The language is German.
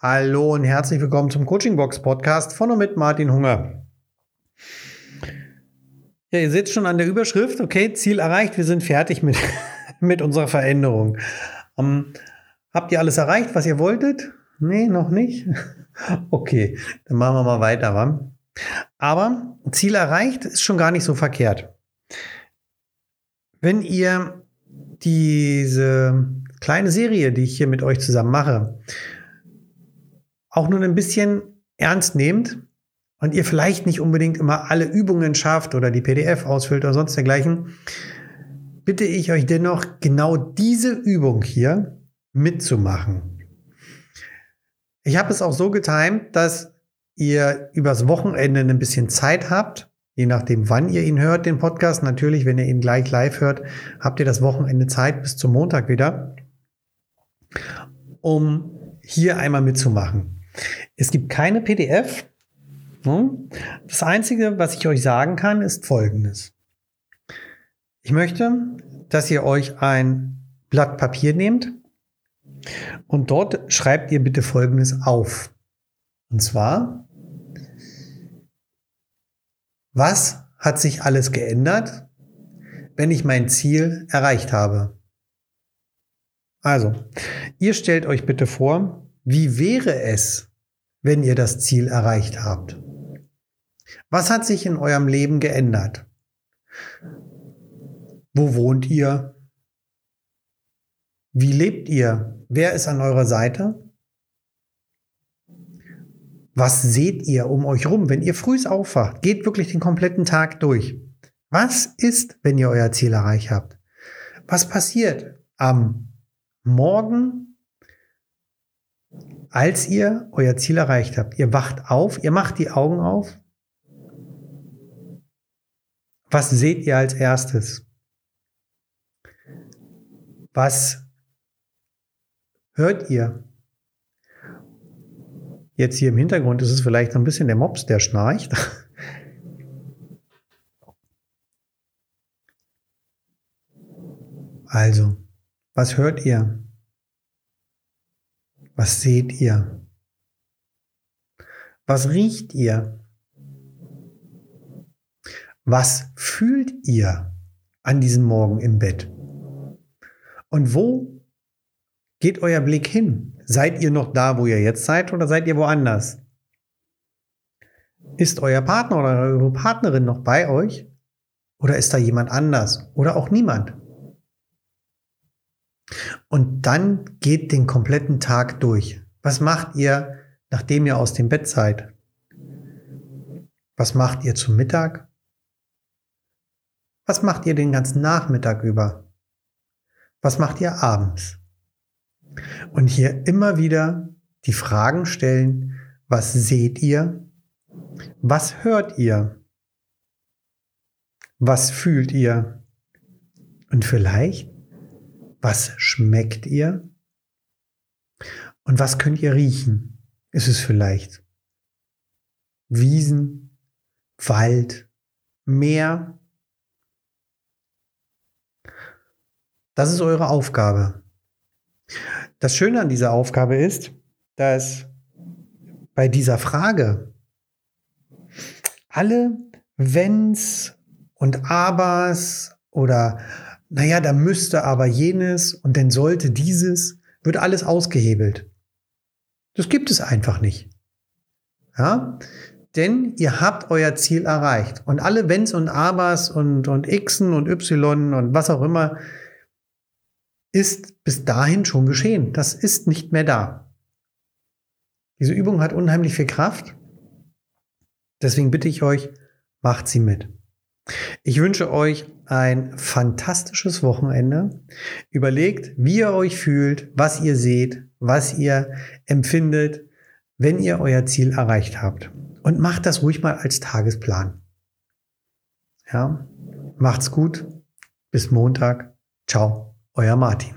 Hallo und herzlich willkommen zum Coaching Box Podcast von und mit Martin Hunger. Ja, ihr seht schon an der Überschrift, okay, Ziel erreicht, wir sind fertig mit, mit unserer Veränderung. Ähm, habt ihr alles erreicht, was ihr wolltet? Nee, noch nicht. Okay, dann machen wir mal weiter, wa? Aber Ziel erreicht ist schon gar nicht so verkehrt. Wenn ihr diese kleine Serie, die ich hier mit euch zusammen mache, auch nur ein bisschen ernst nehmt und ihr vielleicht nicht unbedingt immer alle Übungen schafft oder die PDF ausfüllt oder sonst dergleichen, bitte ich euch dennoch genau diese Übung hier mitzumachen. Ich habe es auch so getimt, dass ihr übers Wochenende ein bisschen Zeit habt, je nachdem, wann ihr ihn hört, den Podcast. Natürlich, wenn ihr ihn gleich live hört, habt ihr das Wochenende Zeit bis zum Montag wieder, um hier einmal mitzumachen. Es gibt keine PDF. Hm? Das Einzige, was ich euch sagen kann, ist Folgendes. Ich möchte, dass ihr euch ein Blatt Papier nehmt und dort schreibt ihr bitte Folgendes auf. Und zwar, was hat sich alles geändert, wenn ich mein Ziel erreicht habe? Also, ihr stellt euch bitte vor, wie wäre es, wenn ihr das Ziel erreicht habt? Was hat sich in eurem Leben geändert? Wo wohnt ihr? Wie lebt ihr? Wer ist an eurer Seite? Was seht ihr um euch rum, wenn ihr früh aufwacht? Geht wirklich den kompletten Tag durch. Was ist, wenn ihr euer Ziel erreicht habt? Was passiert am Morgen, als ihr euer Ziel erreicht habt? Ihr wacht auf, ihr macht die Augen auf. Was seht ihr als erstes? Was hört ihr? Jetzt hier im Hintergrund ist es vielleicht so ein bisschen der Mops, der schnarcht. Also, was hört ihr? Was seht ihr? Was riecht ihr? Was fühlt ihr an diesem Morgen im Bett? Und wo geht euer Blick hin? Seid ihr noch da, wo ihr jetzt seid, oder seid ihr woanders? Ist euer Partner oder eure Partnerin noch bei euch? Oder ist da jemand anders? Oder auch niemand? Und dann geht den kompletten Tag durch. Was macht ihr, nachdem ihr aus dem Bett seid? Was macht ihr zum Mittag? Was macht ihr den ganzen Nachmittag über? Was macht ihr abends? Und hier immer wieder die Fragen stellen, was seht ihr? Was hört ihr? Was fühlt ihr? Und vielleicht, was schmeckt ihr? Und was könnt ihr riechen? Ist es vielleicht Wiesen, Wald, Meer? Das ist eure Aufgabe. Das Schöne an dieser Aufgabe ist, dass bei dieser Frage alle Wenns und Abers oder naja, da müsste aber jenes und dann sollte dieses, wird alles ausgehebelt. Das gibt es einfach nicht. Ja? Denn ihr habt euer Ziel erreicht. Und alle Wenns und Abers und, und Xen und Y und was auch immer, ist bis dahin schon geschehen. Das ist nicht mehr da. Diese Übung hat unheimlich viel Kraft. Deswegen bitte ich euch, macht sie mit. Ich wünsche euch ein fantastisches Wochenende. Überlegt, wie ihr euch fühlt, was ihr seht, was ihr empfindet, wenn ihr euer Ziel erreicht habt. Und macht das ruhig mal als Tagesplan. Ja, macht's gut. Bis Montag. Ciao. Euer Martin.